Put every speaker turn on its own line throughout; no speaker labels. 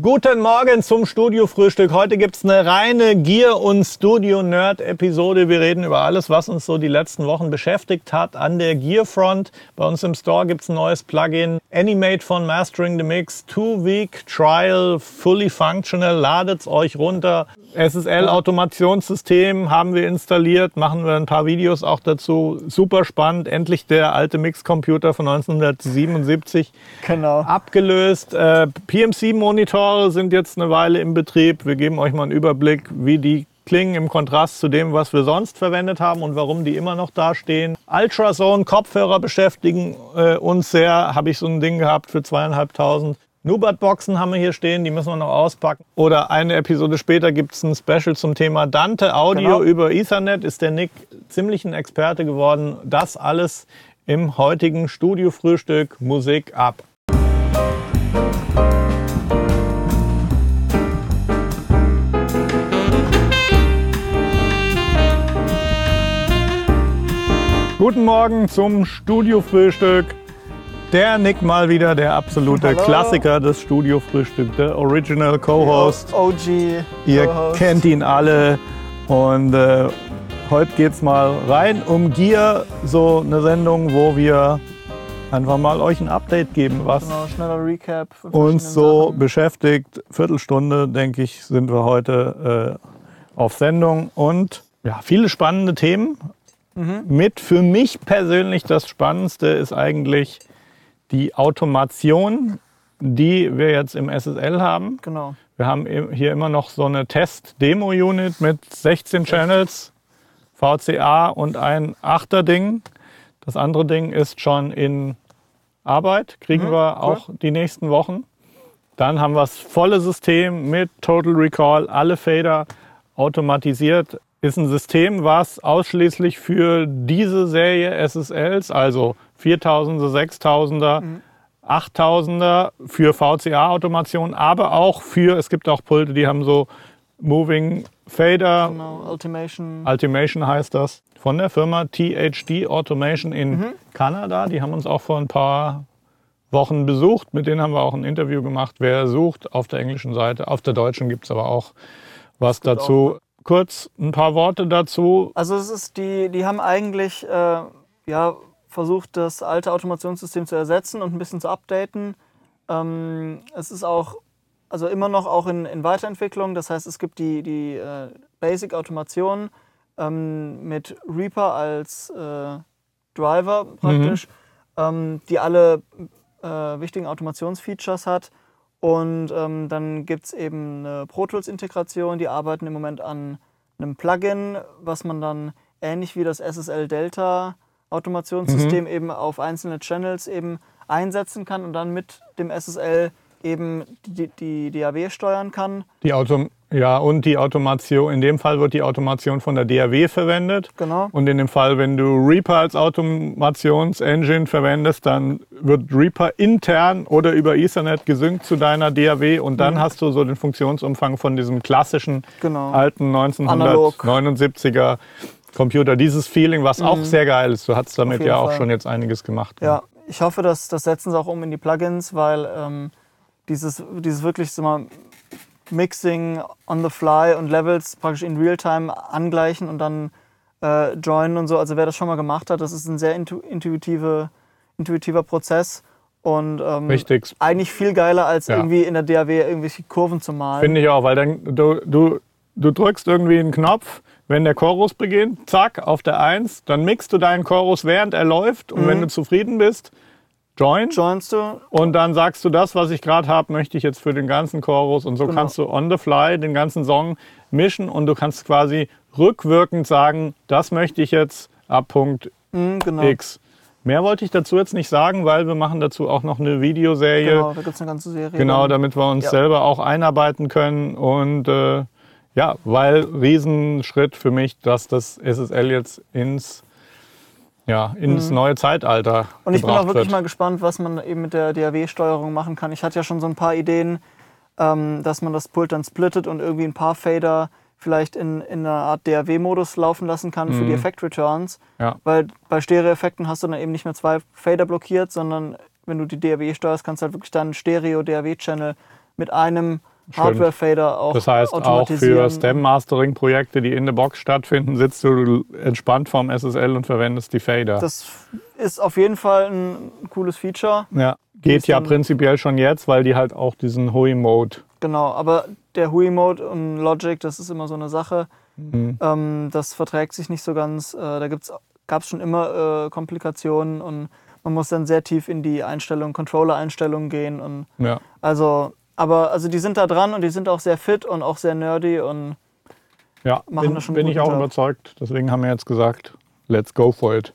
Guten Morgen zum Studio-Frühstück. Heute gibt's eine reine Gear- und Studio-Nerd-Episode. Wir reden über alles, was uns so die letzten Wochen beschäftigt hat an der Gear-Front. Bei uns im Store gibt's ein neues Plugin. Animate von Mastering the Mix. Two-Week Trial, fully functional. Ladet's euch runter. SSL-Automationssystem haben wir installiert. Machen wir ein paar Videos auch dazu. Super spannend. Endlich der alte Mix-Computer von 1977
Genau.
abgelöst. Äh, PMC-Monitore sind jetzt eine Weile im Betrieb. Wir geben euch mal einen Überblick, wie die klingen im Kontrast zu dem, was wir sonst verwendet haben und warum die immer noch da stehen. Ultrasound-Kopfhörer beschäftigen äh, uns sehr. Habe ich so ein Ding gehabt für zweieinhalbtausend. Nubat-Boxen haben wir hier stehen, die müssen wir noch auspacken. Oder eine Episode später gibt es ein Special zum Thema Dante Audio
Genau.
über Ethernet. Ist der Nick ziemlich ein Experte geworden. Das alles im heutigen Studio-Frühstück Musik ab. Guten Morgen zum Studio-Frühstück. Der Nick mal wieder, der absolute
Hallo.
Klassiker des Studio-Frühstück, der Original Co-Host.
OG.
Ihr
Co-Host.
kennt ihn alle. Und äh, heute geht's mal rein um Gear, so eine Sendung, wo wir einfach mal euch ein Update geben, was
Genau, schneller Recap. von
uns so
Sachen.
beschäftigt. Viertelstunde, denke ich, sind wir heute äh, auf Sendung. Und ja, viele spannende Themen.
Mhm.
Mit für mich persönlich das Spannendste ist eigentlich die Automation, die wir jetzt im SSL haben.
Genau.
Wir haben hier immer noch so eine Test-Demo-Unit mit 16 Channels, VCA und ein Achter-Ding. Das andere Ding ist schon in Arbeit, kriegen
Mhm,
wir
cool.
auch die nächsten Wochen. Dann haben wir das volle System mit Total Recall, alle Fader automatisiert. Ist ein System, was ausschließlich für diese Serie SSLs, also 4000er, 6000er, 8000er für VCA-Automation, aber auch für, es gibt auch Pulte, die haben so Moving Fader,
Genau, Ultimation.
Ultimation heißt das, von der Firma THD Automation in
Mhm.
Kanada. Die haben uns auch vor ein paar Wochen besucht. Mit denen haben wir auch ein Interview gemacht. Wer sucht, auf der englischen Seite. Auf der deutschen gibt es aber auch was dazu. Kurz ein paar Worte dazu.
Also es ist die, die haben eigentlich äh, ja, versucht, das alte Automationssystem zu ersetzen und ein bisschen zu updaten. Ähm, es ist auch, also immer noch auch in, in Weiterentwicklung. Das heißt, es gibt die, die äh, Basic-Automation ähm, mit Reaper als äh, Driver praktisch, ähm, die alle äh, wichtigen Automationsfeatures hat. Und ähm, dann gibt es eben eine Pro Tools-Integration, die arbeiten im Moment an einem Plugin, was man dann ähnlich wie das SSL Delta Automationssystem eben auf einzelne Channels eben einsetzen kann und dann mit dem SSL eben die, die DAW steuern kann.
Die Auto ja, und die Automation, in dem Fall wird die Automation von der DAW verwendet.
Genau.
Und in dem Fall, wenn du Reaper als Automationsengine verwendest, dann wird Reaper intern oder über Ethernet gesynkt zu deiner DAW und dann hast du so den Funktionsumfang von diesem klassischen
Mhm. Genau.
alten
Analog.
1979er Computer. Dieses Feeling, was auch sehr geil ist. Du hast damit ja auch
Fall.
schon jetzt einiges gemacht.
Ja, ich hoffe, dass das setzen sie auch um in die Plugins, weil ähm, dieses, dieses wirklich so mal Mixing on the fly und Levels praktisch in Realtime angleichen und dann äh, joinen und so. Also wer das schon mal gemacht hat, das ist ein sehr intu intuitive, intuitiver Prozess und ähm,
Richtig.
eigentlich viel geiler als
Ja.
irgendwie in der DAW irgendwelche Kurven zu malen.
Finde ich auch, weil dann du, du, du drückst irgendwie einen Knopf, wenn der Chorus beginnt, zack, auf der 1, dann mixt du deinen Chorus, während er läuft und wenn du zufrieden bist, join.
Joinst du?
Und dann sagst du, das, was ich gerade habe, möchte ich jetzt für den ganzen Chorus. Und so
Genau.
kannst du on the fly den ganzen Song mischen und du kannst quasi rückwirkend sagen, das möchte ich jetzt ab Punkt
Mhm, genau.
X. Mehr wollte ich dazu jetzt nicht sagen, weil wir machen dazu auch noch eine Videoserie.
Genau, da gibt es eine ganze Serie.
Genau, damit wir uns
Ja.
selber auch einarbeiten können. Und äh, ja, weil Riesenschritt für mich, dass das SSL jetzt ins, ja, ins neue Zeitalter
Mhm. Und ich bin auch wirklich
wird.
mal gespannt, was man eben mit der DAW-Steuerung machen kann. Ich hatte ja schon so ein paar Ideen, ähm, dass man das Pult dann splittet und irgendwie ein paar Fader vielleicht in, in einer Art DAW-Modus laufen lassen kann für die Effekt-Returns.
Mhm. Ja.
Weil bei Stereo-Effekten hast du dann eben nicht mehr zwei Fader blockiert, sondern wenn du die DAW steuerst, kannst du halt wirklich deinen Stereo-DAW-Channel mit einem. Hardware-Fader auch
Das heißt, auch für Stem-Mastering-Projekte, die in der Box stattfinden, sitzt du entspannt vorm SSL und verwendest die Fader.
Das ist auf jeden Fall ein cooles Feature.
ja. Geht ja prinzipiell schon jetzt, weil die halt auch diesen Hui-Mode.
Genau, aber der Hui-Mode und Logic, das ist immer so eine Sache.
Mhm.
Ähm, das verträgt sich nicht so ganz. Äh, da gab es schon immer äh, Komplikationen und man muss dann sehr tief in die Einstellungen, Controller-Einstellungen gehen. Und
Ja.
also, aber also die sind da dran und die sind auch sehr fit und auch sehr nerdy und
Ja,
Machen
bin,
das schon
bin ich auch
Job.
überzeugt. Deswegen haben wir jetzt gesagt, let's go for it.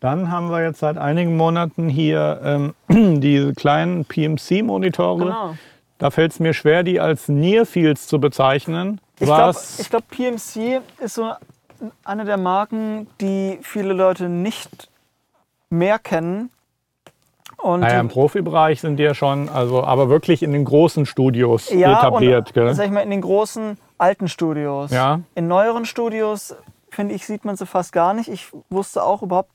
Dann haben wir jetzt seit einigen Monaten hier ähm, diese kleinen PMC-Monitore.
genau.
Da fällt es mir schwer, die als Nearfields zu bezeichnen.
Ich glaube, glaub, PMC ist so eine der Marken, die viele Leute nicht mehr kennen. Und
naja, im Profibereich sind die ja schon, also aber wirklich in den großen Studios
ja,
etabliert.
und,
gell?
sag ich mal, in den großen alten Studios.
Ja.
In neueren Studios, finde ich, sieht man sie fast gar nicht. Ich wusste auch überhaupt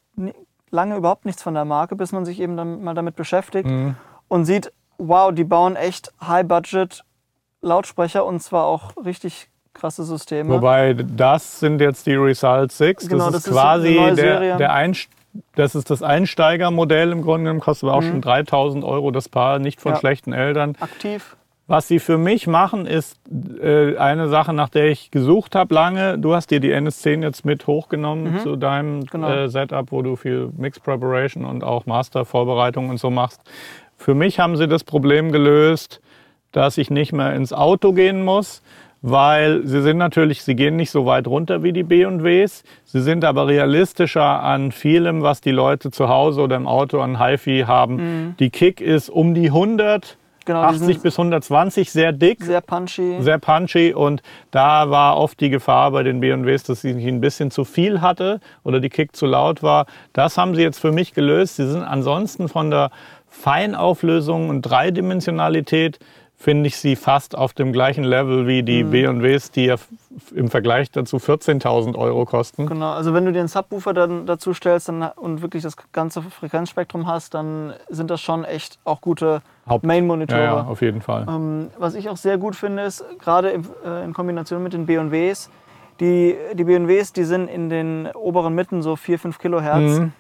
lange überhaupt nichts von der Marke, bis man sich eben dann mal damit beschäftigt
Mhm.
und sieht, wow, die bauen echt High-Budget Lautsprecher und zwar auch richtig krasse Systeme.
Wobei das sind jetzt die Result 6.
Genau,
das
das
ist
ist
quasi der, der Einst das ist das Einsteigermodell im Grunde genommen, kostet aber auch
Mhm.
schon 3000 Euro das Paar, nicht von
Ja.
schlechten Eltern.
Aktiv.
Was sie für mich machen, ist äh, eine Sache, nach der ich gesucht habe lange. Du hast dir die NS10 jetzt mit hochgenommen zu deinem
Genau.
äh, Setup, wo du viel Mix Preparation und auch Master-Vorbereitung und so machst. Für mich haben sie das Problem gelöst, dass ich nicht mehr ins Auto gehen muss, weil sie sind natürlich, sie gehen nicht so weit runter wie die B&Ws. Sie sind aber realistischer an vielem, was die Leute zu Hause oder im Auto an HiFi haben. Die Kick ist um die 100,
Genau, die
80
sind
bis 120, sehr dick
sehr punchy.
sehr punchy und da war oft die Gefahr bei den B&Ws, dass sie ein bisschen zu viel hatte oder die Kick zu laut war. Das haben sie jetzt für mich gelöst. Sie sind ansonsten von der Feinauflösung und Dreidimensionalität finde ich sie fast auf dem gleichen Level wie die B&Ws, die ja im Vergleich dazu 14.000 Euro kosten.
Genau, also wenn du den Subwoofer dann dazu stellst dann, und wirklich das ganze Frequenzspektrum hast, dann sind das schon echt auch gute Main-Monitore.
Ja, ja, auf jeden Fall.
Ähm, was ich auch sehr gut finde, ist gerade äh, in Kombination mit den B&Ws, die, die B&Ws, die sind in den oberen Mitten so 4, 5 Kilohertz.
Mhm.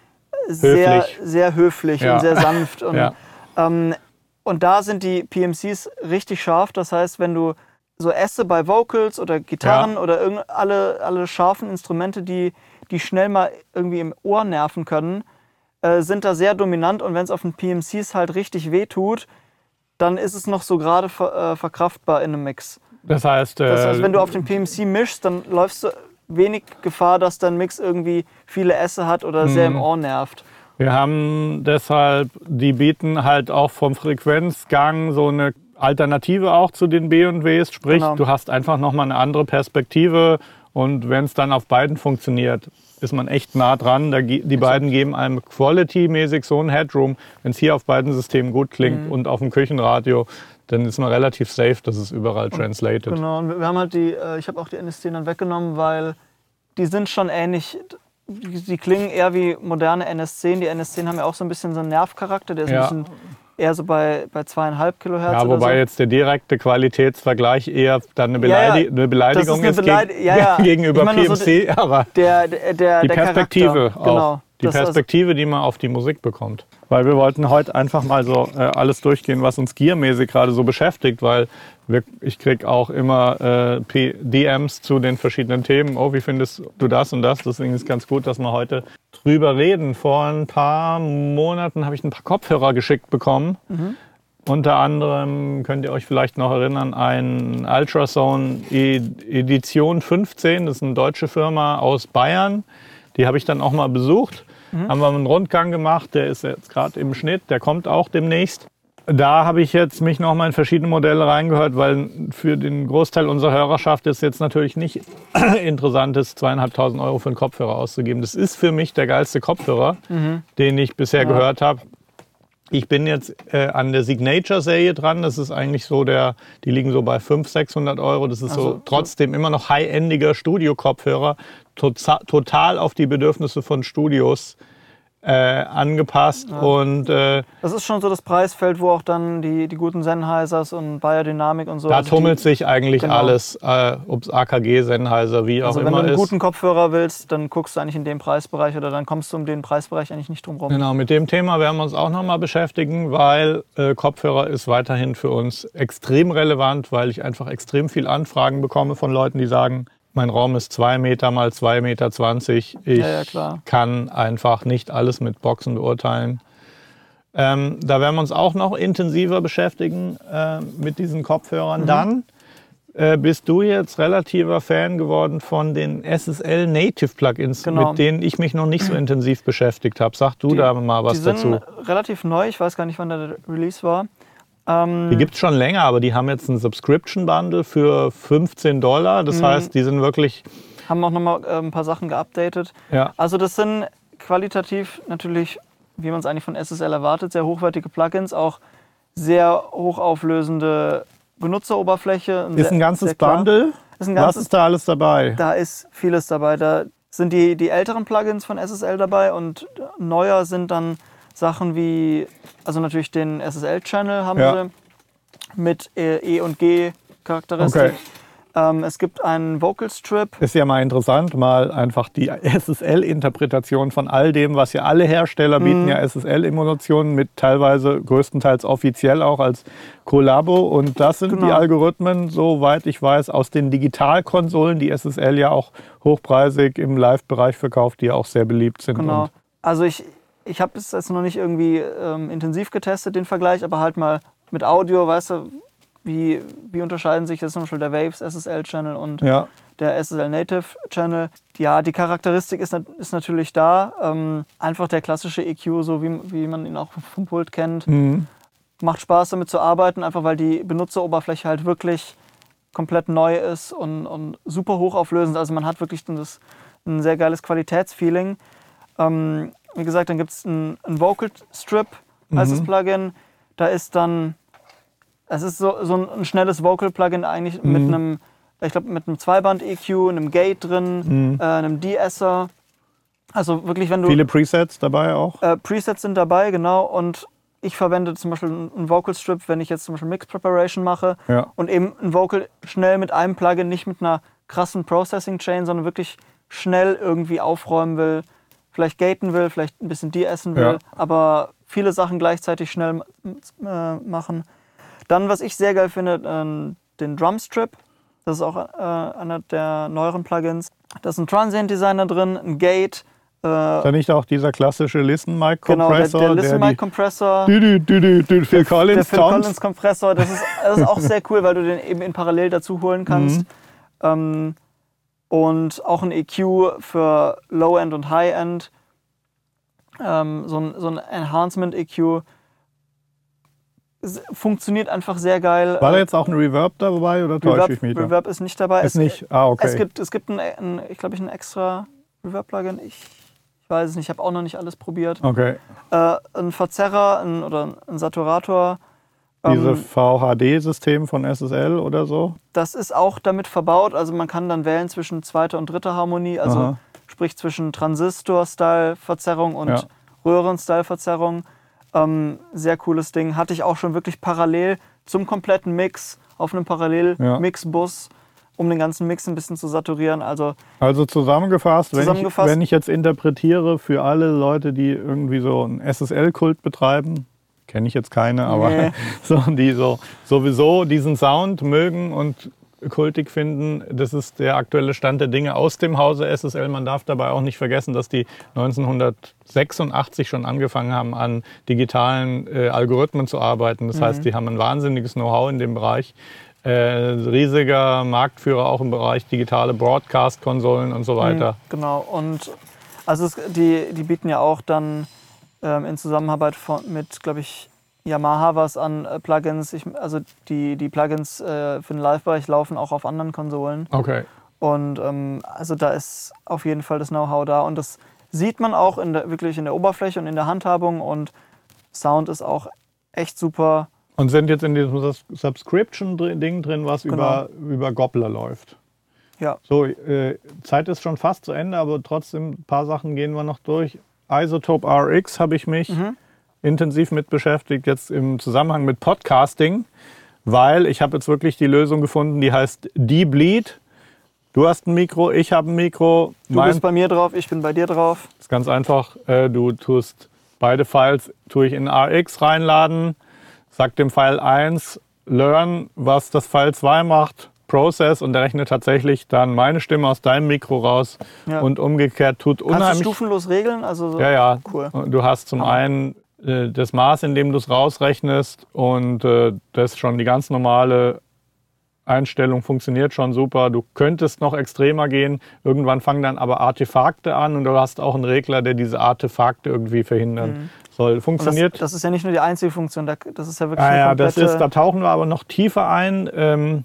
Sehr,
Höflich.
sehr höflich
Ja.
und sehr sanft. Und, ähm, und da sind die PMCs richtig scharf. Das heißt, wenn du so Esse bei Vocals oder Gitarren oder irgend, alle, alle scharfen Instrumente, die, die schnell mal irgendwie im Ohr nerven können, äh, sind da sehr dominant. Und wenn es auf den PMCs halt richtig weh tut, dann ist es noch so gerade ver, äh, verkraftbar in einem Mix.
Das heißt,
Das
äh,
heißt, wenn du auf den PMC mischst, dann läufst du wenig Gefahr, dass dein Mix irgendwie viele Esse hat oder sehr
Mhm.
im Ohr nervt.
Wir haben deshalb, die bieten halt auch vom Frequenzgang so eine Alternative auch zu den B&Ws. Sprich,
Genau.
du hast einfach nochmal eine andere Perspektive und wenn es dann auf beiden funktioniert, ist man echt nah dran. Da, die beiden geben einem quality-mäßig so einen Headroom. Wenn es hier auf beiden Systemen gut klingt
Mhm.
und auf dem Küchenradio, dann ist man relativ safe, dass es überall translated.
Genau, und wir haben halt die, äh, ich habe auch die NS10 dann weggenommen, weil die sind schon ähnlich. Die, klingen eher wie moderne NS10. Die NS10 haben ja auch so ein bisschen so einen Nervcharakter, der ist
Ja.
ein bisschen eher so bei, bei zweieinhalb Kilohertz.
Ja, wobei
so.
jetzt der direkte Qualitätsvergleich eher dann eine,
Ja, ja.
Beleidi eine Beleidigung
Das ist
ist,
eine
geg-
Beleid- ja, ja.
gegenüber
meine nur so
PMC, aber
der, der, der,
die Perspektive
Charakter.
auch.
Genau.
Die
ist
Perspektive, die man auf die Musik bekommt. Weil wir wollten heute einfach mal so äh, alles durchgehen, was uns gearmäßig gerade so beschäftigt, weil wir, ich krieg auch immer äh, DMs zu den verschiedenen Themen. Oh, wie findest du das und das? Deswegen ist ganz gut, dass wir heute drüber reden. Vor ein paar Monaten habe ich ein paar Kopfhörer geschickt bekommen. Unter anderem könnt ihr euch vielleicht noch erinnern, ein Ultrasound E- Edition 15, das ist eine deutsche Firma aus Bayern. Die habe ich dann auch mal besucht. Haben wir einen Rundgang gemacht, der ist jetzt gerade im Schnitt, der kommt auch demnächst. Da habe ich jetzt mich noch mal in verschiedene Modelle reingehört, weil für den Großteil unserer Hörerschaft ist jetzt natürlich nicht interessant ist, zweieinhalbtausend Euro für einen Kopfhörer auszugeben. Das ist für mich der geilste Kopfhörer, den ich bisher gehört habe. Ich bin jetzt äh, an der Signature-Serie dran. Das ist eigentlich so der, die liegen so bei 500, 600 Euro. Das ist
Also,
so trotzdem immer noch high-endiger Studio-Kopfhörer. Total, total auf die Bedürfnisse von Studios äh, angepasst. Und äh,
Das ist schon so das Preisfeld, wo auch dann die, die guten Sennheisers und Biodynamik und so.
da
also
tummelt
die,
sich eigentlich
genau.
alles, äh, ob es AKG, Sennheiser, wie auch
Also wenn
immer
du einen
ist.
guten Kopfhörer willst, dann guckst du eigentlich in dem Preisbereich oder dann kommst du um den Preisbereich eigentlich nicht drum rum.
Genau, mit dem Thema werden wir uns auch nochmal beschäftigen, weil äh, Kopfhörer ist weiterhin für uns extrem relevant, weil ich einfach extrem viel Anfragen bekomme von Leuten, die sagen, mein Raum ist 2 Meter mal 2,20 Meter. Ich
Ja, ja,
kann einfach nicht alles mit Boxen beurteilen. Ähm, da werden wir uns auch noch intensiver beschäftigen äh, mit diesen
Mhm.
Kopfhörern. Dann äh, bist du jetzt relativer Fan geworden von den SSL Native Plugins,
Genau.
mit denen ich mich noch nicht so intensiv beschäftigt habe. Sag du
Die-
da mal was
die sind
dazu.
relativ neu, ich weiß gar nicht, wann der Release war. Ähm,
Die gibt es schon länger, aber die haben jetzt ein Subscription Bundle für 15 Dollar.
Mhm.
Das heißt, die sind wirklich,
haben auch nochmal äh, ein paar Sachen geupdatet.
ja,
Also das sind qualitativ natürlich, wie man es eigentlich von SSL erwartet, sehr hochwertige Plugins, auch sehr hochauflösende Benutzeroberfläche.
ist
sehr-
ein ganzes. Bundle.
Ist ein
Was
ganzes,
ist da alles dabei?
da ist vieles dabei. Da sind die, die älteren Plugins von SSL dabei und neuer sind dann Sachen wie, also natürlich den SSL-Channel haben
Ja.
sie mit äh, E und G Charakteristik.
Okay.
Ähm, es gibt einen Vocal Strip.
Ist ja mal interessant, mal einfach die SSL-Interpretation von all dem, was ja alle Hersteller bieten, ja SSL-Emulationen mit teilweise größtenteils offiziell auch als Kollabo. Und das sind die
Genau.
Algorithmen, soweit ich weiß, aus den Digitalkonsolen, die SSL ja auch hochpreisig im Live-Bereich verkauft, die ja auch sehr beliebt sind.
Genau. Also ich, ich habe es jetzt noch nicht irgendwie ähm, intensiv getestet, den Vergleich, aber halt mal mit Audio, weißt du, wie, wie unterscheiden sich jetzt zum Beispiel der Waves SSL-Channel und
ja,
der SSL Native Channel. Ja, die Charakteristik ist, ist natürlich da. Ähm, einfach der klassische EQ, so wie, wie man ihn auch vom Pult kennt.
Mhm.
Macht Spaß damit zu arbeiten, einfach weil die Benutzeroberfläche halt wirklich komplett neu ist und, und super hochauflösend. Also man hat wirklich das, ein sehr geiles Qualitätsfeeling. Ähm, wie gesagt, dann gibt es ein, ein Vocal Strip als das Plugin. Da ist dann, es ist so, so ein, schnelles Vocal-Plugin eigentlich mit einem, ich glaube, mit einem Zweiband-EQ, einem Gate drin, äh, einem De-Esser. Also wirklich, wenn du...
viele Presets dabei auch.
Äh, Presets sind dabei, genau. Und ich verwende zum Beispiel einen Vocal Strip, wenn ich jetzt zum Beispiel Mix Preparation mache
Ja.
und eben ein Vocal schnell mit einem Plugin, nicht mit einer krassen Processing Chain, sondern wirklich schnell irgendwie aufräumen will, vielleicht gaten will, vielleicht ein bisschen de-essen will,
Ja.
aber viele Sachen gleichzeitig schnell äh, machen. Dann, was ich sehr geil finde, äh, den Drum Strip. Das ist auch äh, einer der neueren Plugins. Da ist ein Transient Designer drin, ein Gate, äh,
Ist da nicht auch dieser klassische Listen Mic
Genau, der,
Compressor,
der Listen Mic Compressor,
die, dü, dü, dü, dü, Phil Collins,
der Phil. Collins Kompressor, das ist, das ist auch sehr cool, weil du den eben in parallel dazu holen kannst.
Mhm.
Ähm, und auch ein EQ für Low-End und High-End. Ähm, so ein, so ein Enhancement-EQ. Funktioniert einfach sehr geil.
War da jetzt auch ein Reverb dabei oder täusche
Reverb,
ich mich da?
Reverb ist nicht dabei.
Ist
es,
nicht? Ah, okay.
Es gibt, es gibt ein, ein ich glaube, ich ein extra Reverb-Plugin. Ich, ich weiß es nicht, ich habe auch noch nicht alles probiert.
okay.
Äh, ein Verzerrer ein, oder ein Saturator. Ähm,
Dieses VHD-System von SSL oder so?
das ist auch damit verbaut. Also man kann dann wählen zwischen zweiter und dritter Harmonie, also
Aha.
sprich zwischen Transistor-Style-Verzerrung und
Ja.
Röhren-Style-Verzerrung. Ähm, sehr cooles Ding. Hatte ich auch schon wirklich parallel zum kompletten Mix auf einem. Parallel-Mix-Bus, um den ganzen Mix ein bisschen zu saturieren. Also
Also zusammengefasst, wenn,
Zusammengefasst.
Ich, wenn ich jetzt interpretiere für alle Leute, die irgendwie so einen SSL-Kult betreiben, kenne ich jetzt keine, aber
Nee.
so, die so sowieso diesen Sound mögen und kultig finden, das ist der aktuelle Stand der Dinge aus dem Hause SSL. Man darf dabei auch nicht vergessen, dass die 1986 schon angefangen haben, an digitalen äh, Algorithmen zu arbeiten. Das heißt, die haben ein wahnsinniges Know-how in dem Bereich. Äh, riesiger Marktführer auch im Bereich digitale Broadcast-Konsolen und so weiter.
Genau, und also es, die, die bieten ja auch dann ähm, in Zusammenarbeit von, mit, glaube ich, Yamaha was an äh, Plugins. Ich, also die, die Plugins äh, für den Live-Bereich laufen auch auf anderen Konsolen.
Okay.
Und ähm, also da ist auf jeden Fall das Know-how da. Und das sieht man auch in der, wirklich in der Oberfläche und in der Handhabung. Und Sound ist auch echt super.
Und sind jetzt in diesem Subscription-Ding drin, was
Genau.
über, über Gobbler läuft.
Ja.
So, äh, Zeit ist schon fast zu Ende, aber trotzdem ein paar Sachen gehen wir noch durch. Isotope RX habe ich mich
Mhm.
intensiv mit beschäftigt, jetzt im Zusammenhang mit Podcasting, weil ich habe jetzt wirklich die Lösung gefunden, die heißt D-Bleed. Du hast ein Mikro, ich habe ein Mikro.
Du bist bei mir drauf, ich bin bei dir drauf.
ist ganz einfach. Äh, du tust beide Files tue ich in RX reinladen, sag dem File 1 learn, was das File 2 macht, process und der rechnet tatsächlich dann meine Stimme aus deinem Mikro raus
Ja.
und umgekehrt tut
Kannst du
unheimlich.
stufenlos regeln? Also so
Ja, ja.
Cool.
Du hast zum einen äh, das Maß, in dem du es rausrechnest und äh, das ist schon die ganz normale Einstellung funktioniert schon super. Du könntest noch extremer gehen. Irgendwann fangen dann aber Artefakte an und du hast auch einen Regler, der diese Artefakte irgendwie verhindern soll.
Mhm. Das,
Funktioniert.
das ist ja nicht nur die einzige Funktion, da- das ist ja wirklich
Ah,
eine
ja, das ist, da tauchen wir aber noch tiefer ein. Ähm,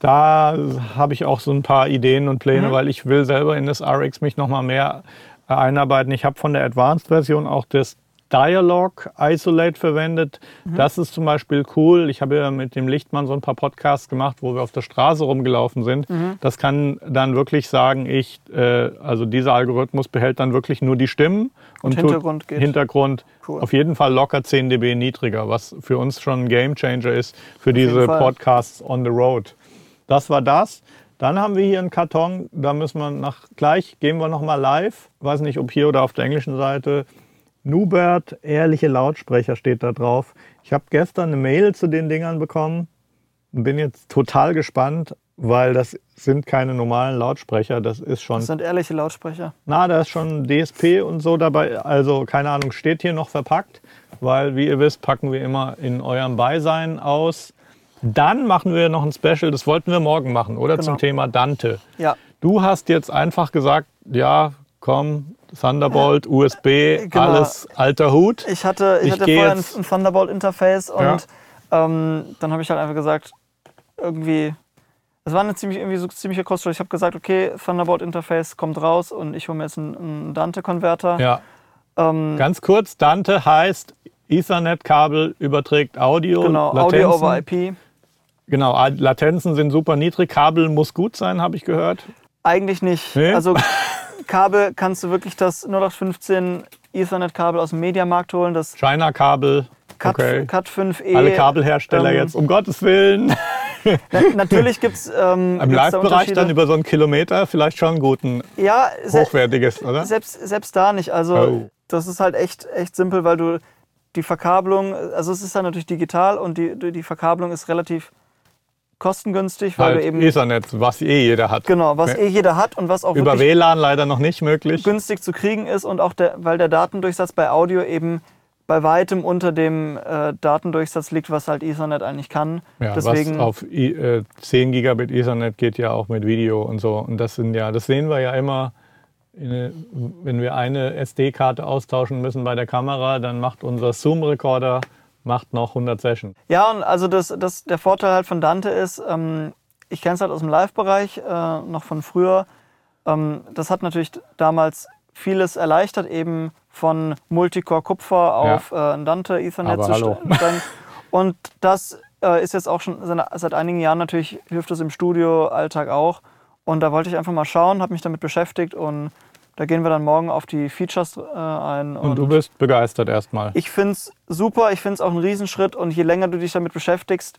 da habe ich auch so ein paar Ideen und Pläne,
Mhm.
weil ich will selber in das RX mich noch mal mehr äh, einarbeiten. Ich habe von der Advanced-Version auch das Dialog Isolate verwendet.
Mhm.
Das ist zum Beispiel cool. Ich habe ja mit dem Lichtmann so ein paar Podcasts gemacht, wo wir auf der Straße rumgelaufen sind.
Mhm.
Das kann dann wirklich sagen, ich, äh, also dieser Algorithmus behält dann wirklich nur die Stimmen und, tut
Hintergrund geht.
Hintergrund
Cool.
auf jeden Fall locker 10 dB niedriger, was für uns schon ein Gamechanger ist für
jeden
diese. Podcasts on the road. Das war das. Dann haben wir hier einen Karton, da müssen wir nach gleich gehen wir noch mal live. Weiß nicht, ob hier oder auf der englischen Seite. Nubert, ehrliche Lautsprecher steht da drauf. Ich habe gestern eine Mail zu den Dingern bekommen und bin jetzt total gespannt, weil das sind keine normalen Lautsprecher. Das ist schon
Das sind ehrliche Lautsprecher.
na, da ist schon DSP und so dabei. Also keine Ahnung, steht hier noch verpackt, weil wie ihr wisst, packen wir immer in eurem Beisein aus. Dann machen wir noch ein Special, das wollten wir morgen machen, oder?
Genau.
Zum Thema Dante.
Ja,
Du hast jetzt einfach gesagt, ja, komm, Thunderbolt, USB,
Genau.
alles alter Hut.
ich hatte, ich
Ich
hatte vorher ein,
jetzt-
ein Thunderbolt-Interface und
Ja.
ähm, dann habe ich halt einfach gesagt, irgendwie, es war eine ziemlich, irgendwie so ziemliche Koststelle. Ich habe gesagt, okay, Thunderbolt-Interface kommt raus und ich hole mir jetzt einen, einen Dante-Konverter.
Ja,
Ähm,
ganz kurz, Dante heißt Ethernet-Kabel überträgt Audio.
genau,
Latenzen.
Audio over IP.
Genau, Latenzen sind super niedrig. Kabel muss gut sein, habe ich gehört.
Eigentlich nicht.
Nee?
Also Kabel kannst du wirklich das 0815 Ethernet-Kabel aus dem Mediamarkt holen, das
China-Kabel.
Cat,
Okay.
Cat 5e.
Alle Kabelhersteller
ähm,
jetzt, um Gottes Willen.
Na, natürlich gibt es ähm,
Im Live-Bereich dann über so einen Kilometer vielleicht schon gut ein
Ja,
hochwertiges, oder?
selbst, selbst da nicht. Also
Oh.
das ist halt echt, echt simpel, weil du die Verkabelung, also es ist dann natürlich digital und die die Verkabelung ist relativ kostengünstig, weil
Halt
du eben
Ethernet, was eh jeder hat.
genau, was eh jeder hat und was auch
Über WLAN leider noch nicht möglich.
günstig zu kriegen ist und auch der, weil der Datendurchsatz bei Audio eben bei weitem unter dem äh, Datendurchsatz liegt, was halt Ethernet eigentlich kann.
Ja,
Deswegen
was auf I, äh, 10 Gigabit Ethernet geht ja auch mit Video und so. Und das sind ja, das sehen wir ja immer, in, wenn wir eine SD-Karte austauschen müssen bei der Kamera, dann macht unser Zoom-Recorder macht noch 100 Sessions.
Ja, und also das, das, der Vorteil halt von Dante ist, ähm, ich kenne es halt aus dem Live-Bereich, äh, noch von früher. Ähm, das hat natürlich damals vieles erleichtert, eben von Multicore Kupfer auf äh, ein Dante Ethernet
Aber
zu
hallo.
stellen. Und das äh, ist jetzt auch schon seit, einigen Jahren natürlich, hilft es im Studio-Alltag auch. Und da wollte ich einfach mal schauen, habe mich damit beschäftigt und da gehen wir dann morgen auf die Features äh, ein.
Und du bist begeistert erstmal.
Ich finde es super, ich finde es auch ein Riesenschritt und je länger du dich damit beschäftigst,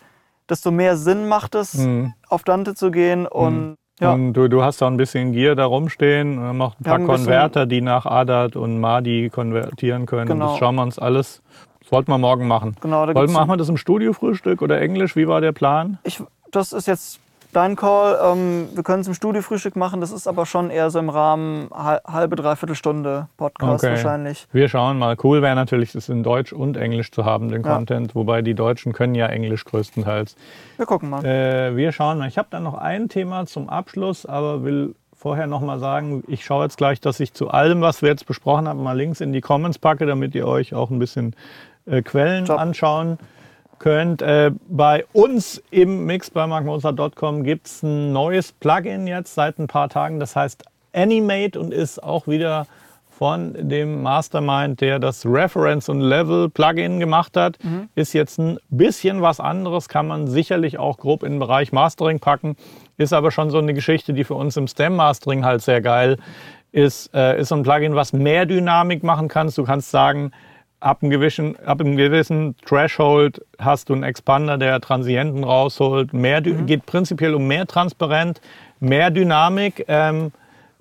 desto mehr Sinn macht es,
Mhm.
auf Dante zu gehen und ja,
Und du, du hast da ein bisschen Gear da rumstehen, und noch ein paar
haben ein bisschen-
Konverter, die nach ADAT und MADI konvertieren können. Und
Genau.
das schauen wir uns alles. Das wollten wir morgen machen.
genau. Da
Wollten, machen wir das im Studiofrühstück oder Englisch? Wie war der Plan?
ich, das ist jetzt dein Call. Ähm, wir können es im Studiofrühstück machen, das ist aber schon eher so im Rahmen hal- halbe, dreiviertel Stunde Podcast
Okay.
wahrscheinlich.
Wir schauen mal. Cool wäre natürlich, das in Deutsch und Englisch zu haben, den
Ja.
Content. Wobei die Deutschen können ja Englisch größtenteils.
Wir gucken mal.
Äh, wir schauen mal. Ich habe dann noch ein Thema zum Abschluss, aber will vorher noch mal sagen, ich schaue jetzt gleich, dass ich zu allem, was wir jetzt besprochen haben, mal Links in die Comments packe, damit ihr euch auch ein bisschen äh, Quellen
Top.
anschauen könnt. Äh, bei uns im Mix bei markmozart.com gibt es ein neues Plugin jetzt seit ein paar Tagen, das heißt Animate und ist auch wieder von dem Mastermind, der das Reference und Level Plugin gemacht hat, ist jetzt ein bisschen was anderes, kann man sicherlich auch grob in den Bereich Mastering packen, ist aber schon so eine Geschichte, die für uns im Stem Mastering halt sehr geil ist, äh, ist so ein Plugin, was mehr Dynamik machen kannst. Du kannst sagen, ab einem gewissen, ab einem gewissen Threshold hast du einen Expander, der Transienten rausholt. Mehr, mhm. Geht prinzipiell um mehr Transparent, mehr Dynamik. Ähm,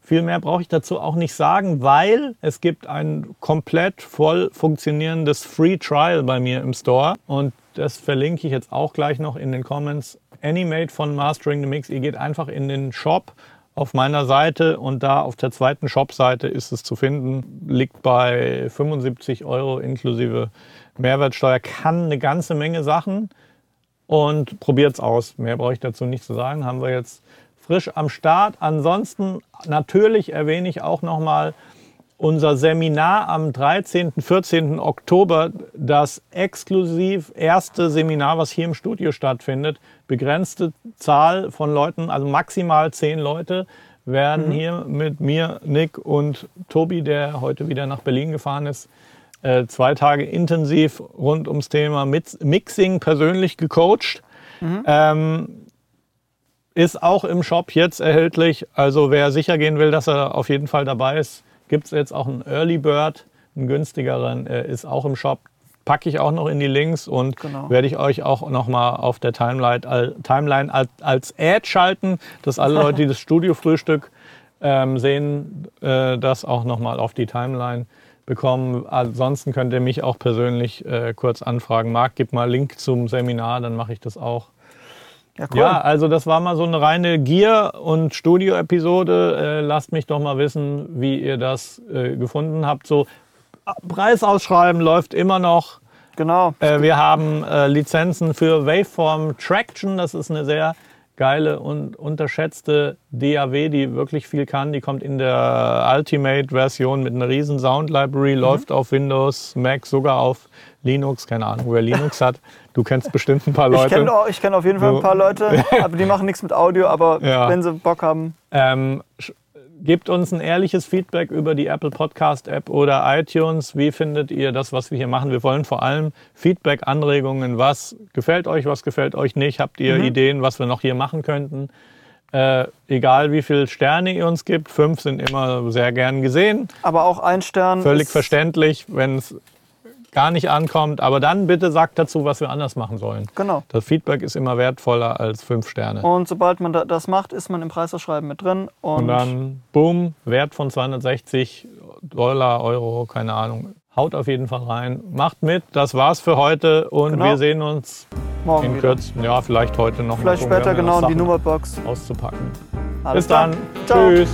viel mehr brauche ich dazu auch nicht sagen, weil es gibt ein komplett voll funktionierendes Free Trial bei mir im Store und das verlinke ich jetzt auch gleich noch in den Comments. Animate von Mastering the Mix. Ihr geht einfach in den Shop auf meiner Seite und da auf der zweiten Shop-Seite ist es zu finden. Liegt bei 75 Euro inklusive Mehrwertsteuer. Kann eine ganze Menge Sachen und probiert es aus. Mehr brauche ich dazu nicht zu sagen. Haben wir jetzt frisch am Start. Ansonsten natürlich erwähne ich auch nochmal unser Seminar am 13. 14. Oktober, das exklusiv erste Seminar, was hier im Studio stattfindet. Begrenzte Zahl von Leuten, also maximal zehn Leute, werden mhm. hier mit mir, Nick und Tobi, der heute wieder nach Berlin gefahren ist, äh, zwei Tage intensiv rund ums Thema Mixing persönlich gecoacht. Mhm. Ähm, ist auch im Shop jetzt erhältlich. Also wer sicher gehen will, dass er auf jeden Fall dabei ist, Gibt es jetzt auch einen Early Bird, einen günstigeren, äh, ist auch im Shop. Packe ich auch noch in die Links und genau. werde ich euch auch noch mal auf der Timeline, Timeline als, als Ad schalten, dass alle Leute, die das Studio-Frühstück ähm, sehen, äh, das auch noch mal auf die Timeline bekommen. Ansonsten könnt ihr mich auch persönlich äh, kurz anfragen. Marc, gib mal Link zum Seminar, dann mache ich das auch. Ja, cool. ja, also das war mal so eine reine Gier- und Studio-Episode. Äh, lasst mich doch mal wissen, wie ihr das äh, gefunden habt. So Preisausschreiben läuft immer noch.
Genau.
Äh, wir haben äh, Lizenzen für Waveform Traction. Das ist eine sehr geile und unterschätzte DAW, die wirklich viel kann. Die kommt in der Ultimate-Version mit einer riesen Sound-Library, mhm. läuft auf Windows, Mac, sogar auf Linux. Keine Ahnung, wer Linux hat. Du kennst bestimmt ein paar Leute.
Ich kenne kenn auf jeden Fall ein paar Leute, aber die machen nichts mit Audio, aber ja. wenn sie Bock haben.
Ähm, gebt uns ein ehrliches Feedback über die Apple Podcast App oder iTunes. Wie findet ihr das, was wir hier machen? Wir wollen vor allem Feedback, Anregungen. Was gefällt euch, was gefällt euch nicht? Habt ihr mhm. Ideen, was wir noch hier machen könnten? Äh, egal wie viele Sterne ihr uns gibt, fünf sind immer sehr gern gesehen.
Aber auch ein Stern.
Völlig verständlich, wenn es gar nicht ankommt. Aber dann bitte sagt dazu, was wir anders machen sollen.
Genau.
Das Feedback ist immer wertvoller als fünf Sterne.
Und sobald man das macht, ist man im Preisausschreiben mit drin.
Und, und dann, boom, Wert von 260 Dollar, Euro, keine Ahnung. Haut auf jeden Fall rein. Macht mit. Das war's für heute. Und genau. wir sehen uns
Morgen
in Kürzen. Ja, vielleicht heute noch.
Vielleicht später genau in die Nummerbox
auszupacken.
Alles
Bis dann. Ciao. Tschüss.